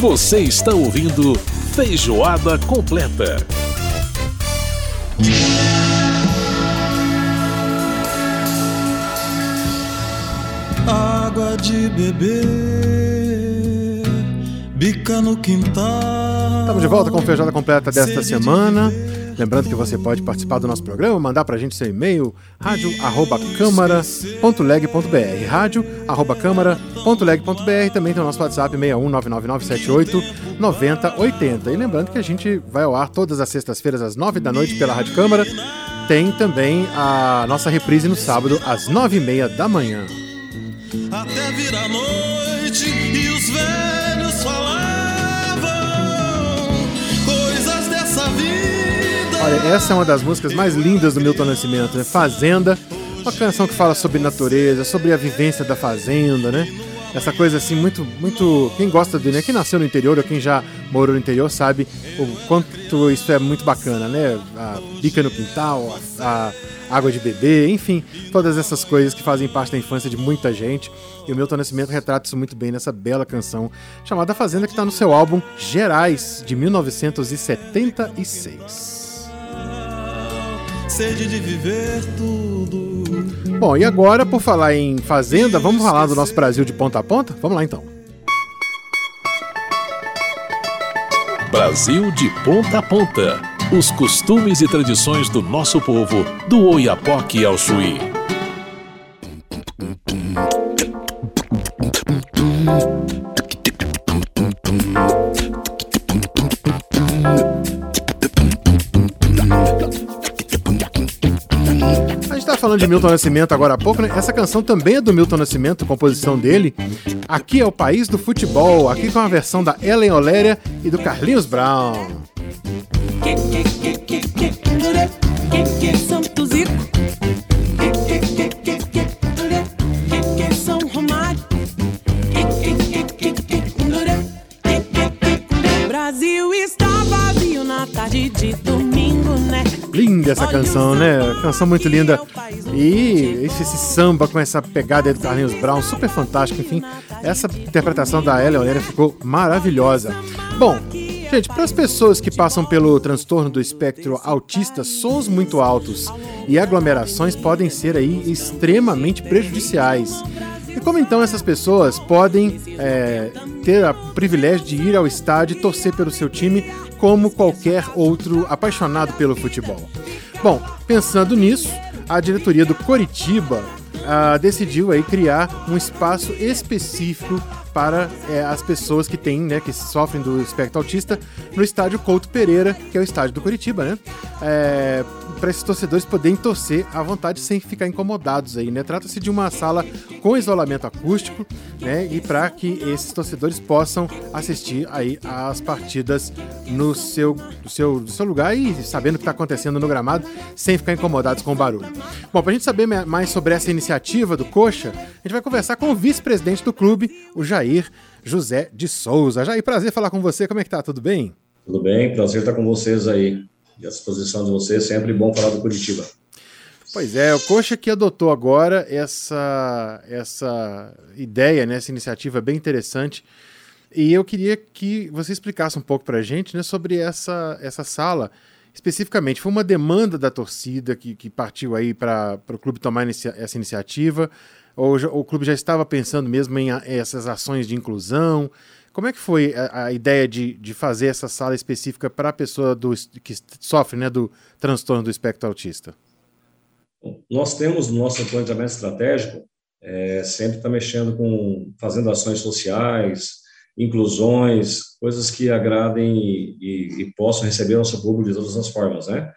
Você está ouvindo Feijoada Completa. Água de beber, bica no quintal. Estamos de volta com a Feijoada Completa desta semana. Lembrando que você pode participar do nosso programa, mandar para a gente seu e-mail, rádio.câmara.leg.br rádio.câmara.leg.br Também tem o nosso WhatsApp 61999789080. E lembrando que a gente vai ao ar todas as sextas-feiras às nove da noite pela Rádio Câmara. Tem também a nossa reprise no sábado às nove e meia da manhã. Até virar noite e os velhos Olha, essa é uma das músicas mais lindas do Milton Nascimento, né? Fazenda, uma canção que fala sobre natureza, sobre a vivência da fazenda, né? Essa coisa assim, muito, muito. Quem gosta de, né? Quem nasceu no interior ou quem já morou no interior sabe o quanto isso é muito bacana, né? A bica no quintal, a, a água de bebê, enfim, todas essas coisas que fazem parte da infância de muita gente. E o Milton Nascimento retrata isso muito bem nessa bela canção chamada Fazenda, que está no seu álbum Gerais, de 1976. Sede de viver tudo. Bom, e agora, por falar em Fazenda, vamos falar do nosso Brasil de ponta a ponta? Vamos lá então. Brasil de ponta a ponta. Os costumes e tradições do nosso povo, do Oiapoque ao Chuí. De Milton Nascimento agora há pouco, né? Essa canção também é do Milton Nascimento, composição dele. Aqui é o país do futebol, aqui com a versão da Ellen Oléria e do Carlinhos Brown. Brasil está tarde de domingo, né? Linda essa canção, né? Canção muito linda. E esse, esse samba com essa pegada do Carlinhos Brown, super fantástico. Enfim, essa interpretação da Ellen Oléria ficou maravilhosa. Bom, gente, para as pessoas que passam pelo transtorno do espectro autista, sons muito altos e aglomerações podem ser aí extremamente prejudiciais. E como então essas pessoas podem é, ter o privilégio de ir ao estádio e torcer pelo seu time como qualquer outro apaixonado pelo futebol? Bom, pensando nisso, a diretoria do Coritiba ah, decidiu aí criar um espaço específico para é, as pessoas que têm, né, que sofrem do espectro autista no estádio Couto Pereira, que é o estádio do Curitiba, né? É, para esses torcedores poderem torcer à vontade sem ficar incomodados aí, né? Trata-se de uma sala com isolamento acústico, né? E para que esses torcedores possam assistir aí as partidas no seu, do seu, do seu lugar e sabendo o que está acontecendo no gramado, sem ficar incomodados com o barulho. Bom, para a gente saber mais sobre essa iniciativa do Coxa, a gente vai conversar com o vice-presidente do clube, o Jair José de Souza. Jair, prazer falar com você. Como é que tá? Tudo bem? Tudo bem, prazer estar com vocês aí. E à disposição de vocês, sempre bom falar do Curitiba. Pois é, o Coxa que adotou agora essa, essa ideia, né, essa iniciativa bem interessante. E eu queria que você explicasse um pouco para a gente né, sobre essa, essa sala especificamente. Foi uma demanda da torcida que, que partiu aí para o clube tomar inicia essa iniciativa? Ou, o clube já estava pensando mesmo em essas ações de inclusão? Como é que foi a, a ideia de, de fazer essa sala específica para a pessoa do, que sofre né, do transtorno do espectro autista? Nós temos no nosso planejamento estratégico, é, sempre está mexendo com, fazendo ações sociais, inclusões, coisas que agradem e, e, e possam receber nosso público de todas as formas, né?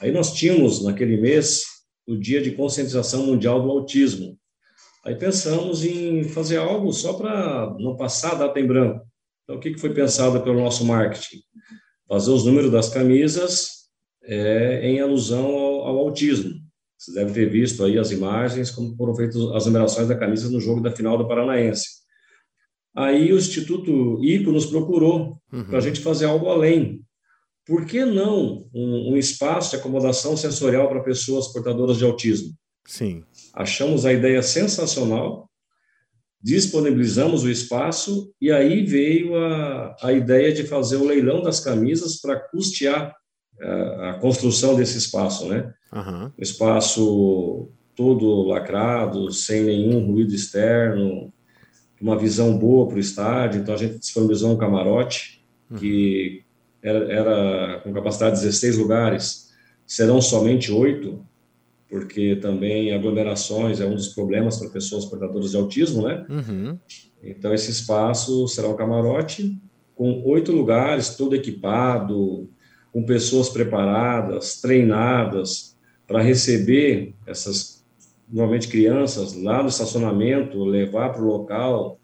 Aí nós tínhamos, naquele mês, o Dia de Conscientização Mundial do Autismo, Aí pensamos em fazer algo só para não passar a data em branco. Então, o que, foi pensado pelo nosso marketing? Fazer os números das camisas é, em alusão ao, ao, autismo. Vocês devem ter visto aí as imagens, como foram feitas as numerações da camisa no jogo da final do Paranaense. Aí o Instituto ICO nos procurou uhum. para a gente fazer algo além. Por que não um, um espaço de acomodação sensorial para pessoas portadoras de autismo? Sim. Achamos a ideia sensacional disponibilizamos o espaço e aí veio a, a ideia de fazer o leilão das camisas para custear a, a, construção desse espaço, né? O espaço todo lacrado, sem nenhum ruído externo, uma visão boa para o estádio. Então a gente disponibilizou um camarote que era, era com capacidade de 16 lugares, serão somente oito, porque também aglomerações é um dos problemas para pessoas portadoras de autismo, né? Uhum. Então, esse espaço será um camarote com oito lugares, todo equipado, com pessoas preparadas, treinadas para receber essas, normalmente crianças, lá no estacionamento, levar para o local,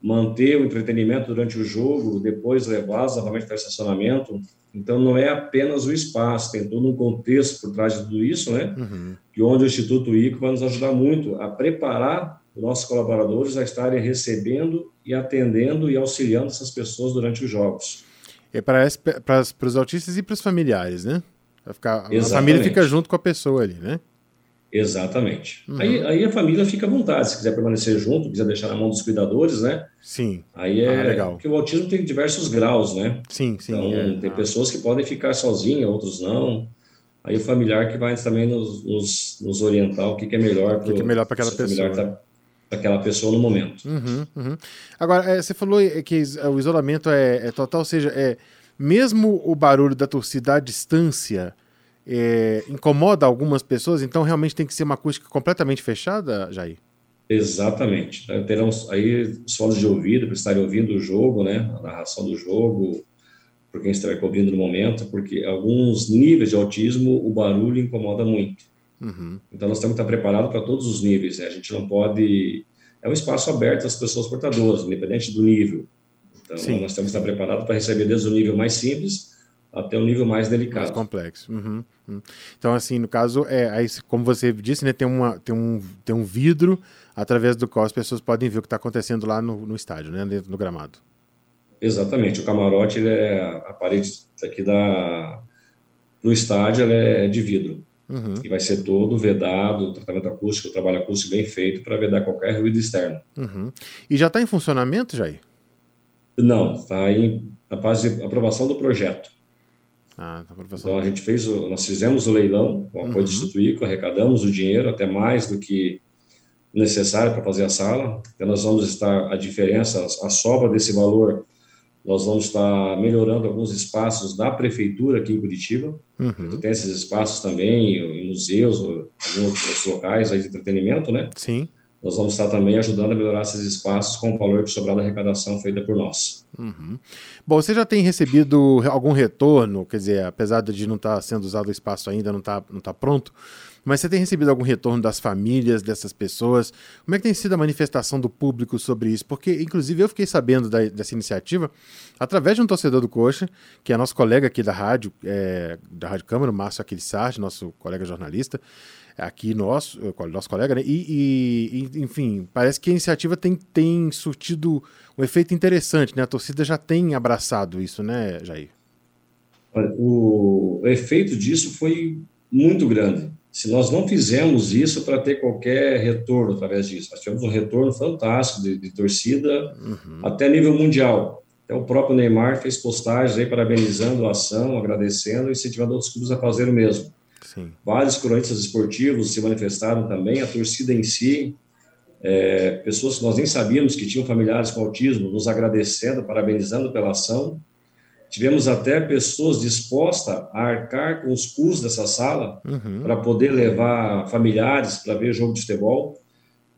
manter o entretenimento durante o jogo, depois levá-los novamente para o estacionamento. Então, não é apenas o espaço, tem todo um contexto por trás de tudo isso, né? Uhum. E onde o Instituto ICO vai nos ajudar muito a preparar os nossos colaboradores a estarem recebendo e atendendo e auxiliando essas pessoas durante os jogos. É para os autistas e para os familiares, né? Ficar, a família fica junto com a pessoa ali, né? Exatamente. Uhum. Aí, aí a família fica à vontade, se quiser permanecer junto, quiser deixar na mão dos cuidadores, né? Sim, Aí é Ah, legal. porque o autismo tem diversos graus, né? sim, sim. Então, é. tem Ah, pessoas que podem ficar sozinhas, outros não. Aí o familiar que vai também nos, nos, nos orientar o que, que é melhor que é aquela pessoa. Para aquela pessoa no momento. Uhum, uhum. Agora, é, você falou é, que o isolamento é, é total, ou seja, é, mesmo o barulho da torcida à distância é, incomoda algumas pessoas, então realmente tem que ser uma acústica completamente fechada, Jair? Exatamente. Terão aí os fones de ouvido para estarem ouvindo o jogo, né? A narração do jogo, por quem estiver ouvindo no momento, porque alguns níveis de autismo o barulho incomoda muito. Uhum. Então nós temos que estar preparados para todos os níveis. Né? A gente não pode. É um espaço aberto às pessoas portadoras, independente do nível. Então Sim. nós temos que estar preparados para receber desde o nível mais simples até o nível mais Mais delicado. complexo. Uhum, uhum. Então, assim, no caso, é, aí, como você disse, né, tem, uma, tem, um, tem um vidro através do qual as pessoas podem ver o que está acontecendo lá no, no estádio, né, dentro do gramado. Exatamente. O camarote, ele é a parede aqui da do estádio, ela é de vidro. Uhum. E vai ser todo vedado, tratamento acústico, trabalho acústico bem feito para vedar qualquer ruído externo. Uhum. E já está em funcionamento, Jair? Não, está em na fase de aprovação do projeto. Ah, tá, professor. Então a gente fez, o, nós fizemos o leilão com o apoio do Uhum. Instituto ICO, arrecadamos o dinheiro até mais do que necessário para fazer a sala. Então nós vamos estar a diferença, a sobra desse valor, nós vamos estar melhorando alguns espaços da prefeitura aqui em Curitiba. Uhum. Tem esses espaços também em museus, alguns outros locais aí de entretenimento, né? Sim. Nós vamos estar também ajudando a melhorar esses espaços com o valor que sobrar da arrecadação feita por nós. Uhum. Bom, você já tem recebido algum retorno, quer dizer, apesar de não estar sendo usado o espaço ainda, não está não tá pronto, mas você tem recebido algum retorno das famílias, dessas pessoas? Como é que tem sido a manifestação do público sobre isso? Porque, inclusive, eu fiquei sabendo da- dessa iniciativa através de um torcedor do Coxa, que é nosso colega aqui da rádio, é, da Rádio Câmara, o Márcio Aquilissardi, nosso colega jornalista, aqui nosso, eh, nosso colega, né? E, e- enfim, parece que a iniciativa tem, tem surtido um efeito interessante, né? A torcida já tem abraçado isso, né, Jair? O efeito disso foi muito grande. Se nós não fizemos isso para ter qualquer retorno através disso, nós tivemos um retorno fantástico de, de torcida Uhum. até nível mundial. Até o próprio Neymar fez postagens aí parabenizando a ação, agradecendo e incentivando outros clubes a fazer o mesmo. Sim. Vários cronistas esportivos se manifestaram também, a torcida em si, é, pessoas que nós nem sabíamos que tinham familiares com autismo, nos agradecendo, parabenizando pela ação. Tivemos até pessoas dispostas a arcar com os custos dessa sala Uhum. para poder levar familiares para ver jogo de futebol,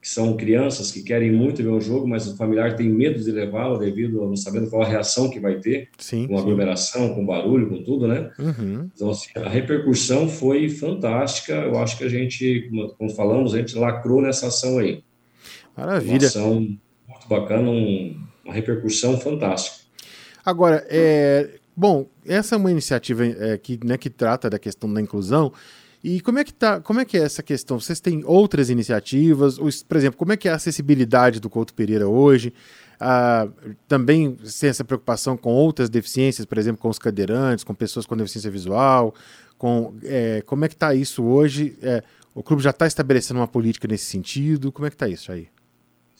que são crianças que querem muito ver o jogo, mas o familiar tem medo de levá-lo devido a não sabendo qual a reação que vai ter, Sim. com sim. aglomeração, com barulho, com tudo, né? Uhum. Então, assim, a repercussão foi fantástica. Eu acho que a gente, como- falamos, a gente lacrou nessa ação aí. Uma Maravilha. ação muito bacana, um- uma repercussão fantástica. Agora, é, bom, essa é uma iniciativa é, que, né, que trata da questão da inclusão. E como é que tá, como é que é essa questão? Vocês têm outras iniciativas? Por exemplo, como é que é a acessibilidade do Couto Pereira hoje? Ah, também tem essa preocupação com outras deficiências, por exemplo, com os cadeirantes, com pessoas com deficiência visual, com é, como é que está isso hoje? É, o clube já está estabelecendo uma política nesse sentido? Como é que está isso aí?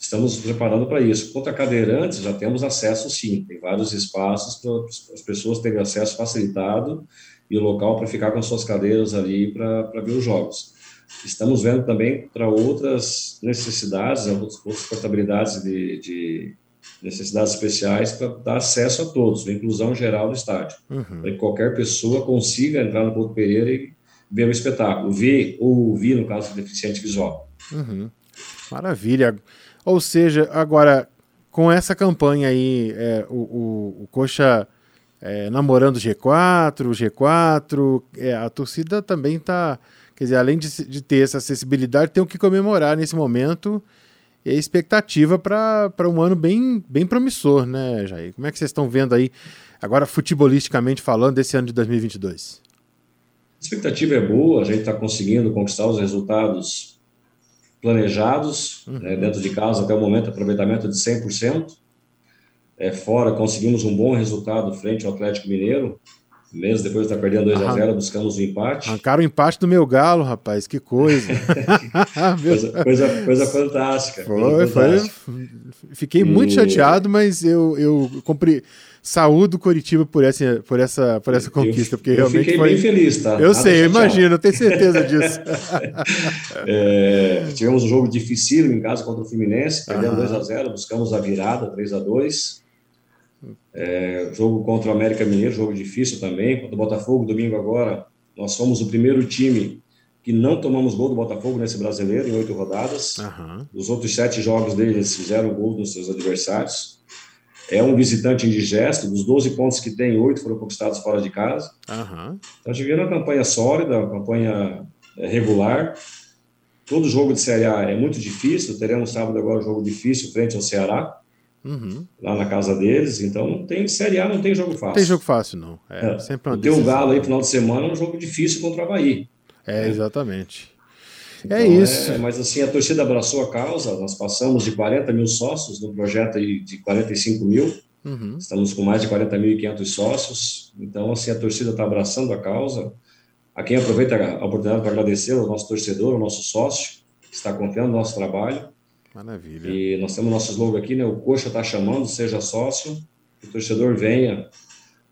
Estamos nos preparando para isso. Quanto a cadeirantes, já temos acesso sim, tem vários espaços para as pessoas terem acesso facilitado e o local para ficar com suas cadeiras ali para ver os jogos. Estamos vendo também para outras necessidades, outras portabilidades de, de necessidades especiais para dar acesso a todos, a inclusão geral do estádio, uhum. para que qualquer pessoa consiga entrar no Porto Pereira e ver o espetáculo, ver ou ouvir, no caso deficiente visual. Uhum. Maravilha. Ou seja, agora, com essa campanha aí, é, o, o, o, Coxa é, namorando o G4, o G4, é, a torcida também está. Quer dizer, além de, de, ter essa acessibilidade, tem o que comemorar nesse momento e a expectativa para um ano bem, bem promissor, né, Jair? Como é que vocês estão vendo aí, agora futebolisticamente falando, desse ano de 2022? A expectativa é boa, a gente está conseguindo conquistar os resultados planejados, uhum. né, dentro de casa até o momento, aproveitamento de 100%. É, fora, conseguimos um bom resultado frente ao Atlético Mineiro, mesmo depois de estar perdendo 2 a 0 buscamos o um empate. Arrancaram o empate do meu galo, rapaz, que coisa. coisa, coisa, coisa, fantástica. Foi, coisa fantástica. foi. Fiquei e... muito chateado, mas eu, eu comprei saúdo Curitiba por essa, por essa, por essa conquista, porque eu realmente fiquei foi... bem feliz, tá? Eu Nada sei, eu imagino, eu tenho certeza disso. é, tivemos um jogo dificílimo em casa contra o Fluminense, perdemos 2 a 0 buscamos a virada, 3 a 2 é, jogo contra o América Mineiro, jogo difícil também, contra o Botafogo, domingo agora, nós fomos o primeiro time que não tomamos gol do Botafogo nesse brasileiro em oito rodadas. Uhum. Os outros sete jogos deles fizeram gol nos seus adversários é um visitante indigesto, dos 12 pontos que tem, oito foram conquistados fora de casa. Uhum. Então, a gente viu uma campanha sólida, uma campanha é, regular. Todo jogo de Série A é muito difícil, teremos sábado agora um jogo difícil frente ao Ceará, uhum. lá na casa deles, então não tem Série A, não tem jogo fácil. Não tem jogo fácil, não. É, é. Sempre tem o Galo aí, final de semana, é um jogo difícil contra o Havaí. É, exatamente. Então, é isso. É, mas assim, a torcida abraçou a causa, nós passamos de 40 mil sócios no projeto de 45 mil, uhum. estamos com mais de 40.500 sócios, então assim, a torcida está abraçando a causa. A quem aproveita a oportunidade para agradecer ao nosso torcedor, ao nosso sócio, que está confiando no nosso trabalho. Maravilha. E nós temos nosso slogan aqui, né? O Coxa está chamando, seja sócio, o torcedor venha,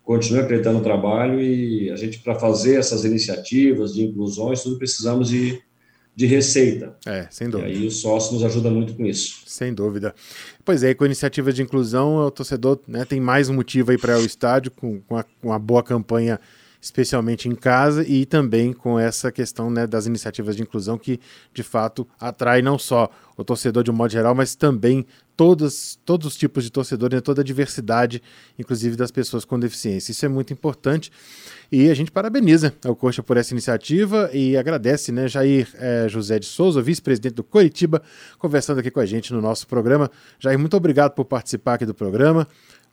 continue acreditando no trabalho e a gente, para fazer essas iniciativas de inclusões, tudo precisamos de de receita. É, sem dúvida. E aí o sócio nos ajuda muito com isso. Sem dúvida. Pois é, com a iniciativa de inclusão, o torcedor né, tem mais um motivo aí para ir ao estádio, com, com, a, com uma boa campanha, especialmente em casa, e também com essa questão né, das iniciativas de inclusão que, de fato, atrai não só o torcedor de um modo geral, mas também todos, todos os tipos de torcedores, né, toda a diversidade, inclusive das pessoas com deficiência. Isso é muito importante. E a gente parabeniza o Coxa por essa iniciativa e agradece, né, Jair é, José de Souza, vice-presidente do Coritiba, conversando aqui com a gente no nosso programa. Jair, muito obrigado por participar aqui do programa.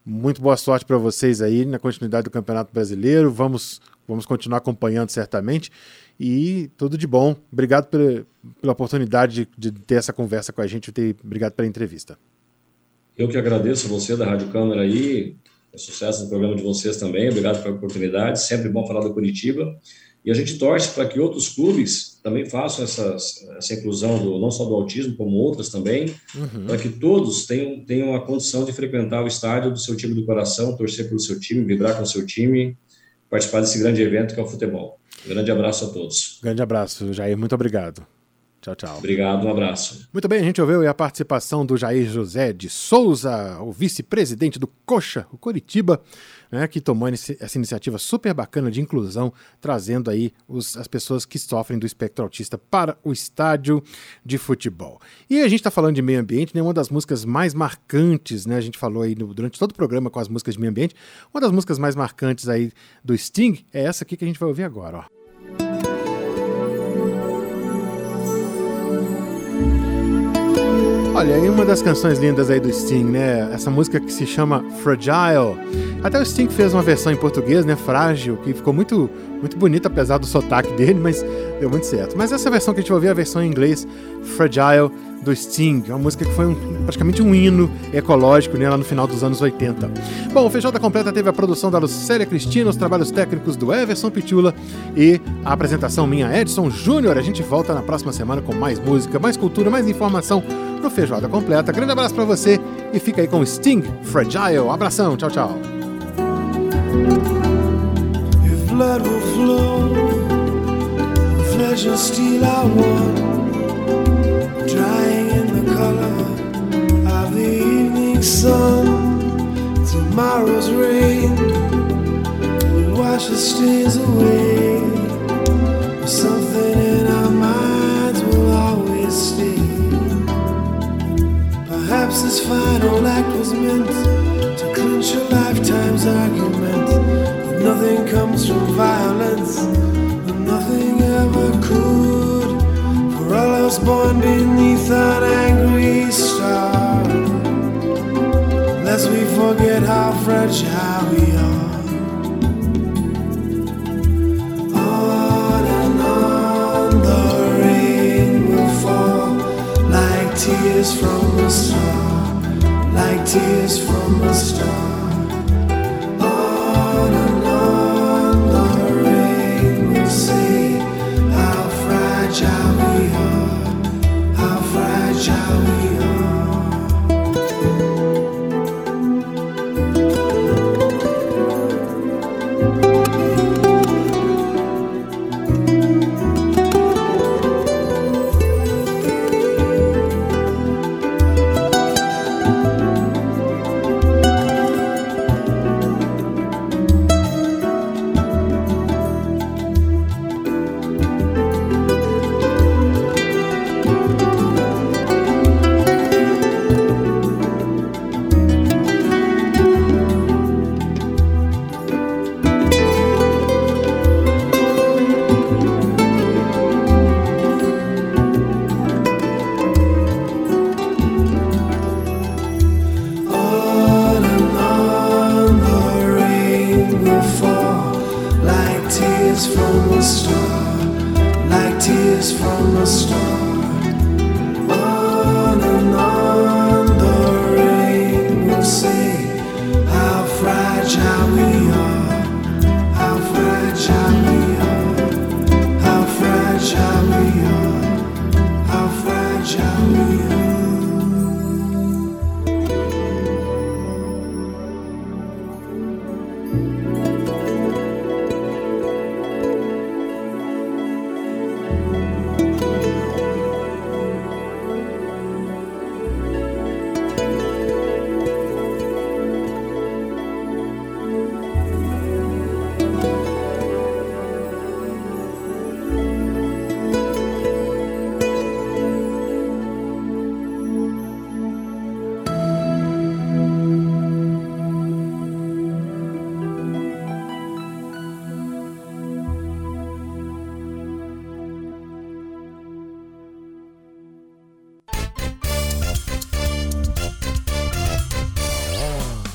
Muito boa sorte para vocês aí na continuidade do Campeonato Brasileiro. Vamos, vamos continuar acompanhando certamente. E tudo de bom. Obrigado pela, pela oportunidade de, de ter essa conversa com a gente. Obrigado pela entrevista. Eu que agradeço você da Rádio Câmara aí, sucesso no programa de vocês também. Obrigado pela oportunidade. Sempre bom falar do Curitiba. E a gente torce para que outros clubes também façam essas, essa inclusão do, não só do autismo, como outras também, uhum. para que todos tenham, tenham a condição de frequentar o estádio do seu time do coração, torcer pelo seu time, vibrar com o seu time, participar desse grande evento que é o futebol. Um grande abraço a todos. Grande abraço, Jair. Muito obrigado. Tchau, tchau. Obrigado, um abraço. Muito bem, a gente ouviu a participação do Jair José de Souza, o vice-presidente do Coxa, o Coritiba, né, que tomou essa iniciativa super bacana de inclusão, trazendo aí os, as pessoas que sofrem do espectro autista para o estádio de futebol. E a gente está falando de meio ambiente, né, uma das músicas mais marcantes, né, a gente falou aí no, durante todo o programa com as músicas de meio ambiente, uma das músicas mais marcantes aí do Sting é essa aqui que a gente vai ouvir agora, ó. Olha, aí uma das canções lindas aí do Sting, né? Essa música que se chama Fragile. Até o Sting fez uma versão em português, né? Frágil, que ficou muito, muito bonita, apesar do sotaque dele, mas deu muito certo. Mas essa versão que a gente vai ouvir é a versão em inglês, Fragile, do Sting, uma música que foi um, praticamente um hino ecológico né, lá no final dos anos 80. Bom, o Feijoada Completa teve a produção da Lucélia Cristina, os trabalhos técnicos do Everson Pitula e a apresentação minha Edson Júnior. A gente volta na próxima semana com mais música, mais cultura, mais informação no Feijoada Completa. Grande abraço para você e fica aí com Sting Fragile. Abração, tchau, tchau. Blood will flow, are one, drying in the color of the evening sun. Tomorrow's rain will wash the stains away. But something in our minds will always stay. Perhaps this final act was meant to clinch a lifetime's argument. That nothing comes from violence, tears from a star, like tears from a star. On and on the rain will say how fragile we are, how fragile we are.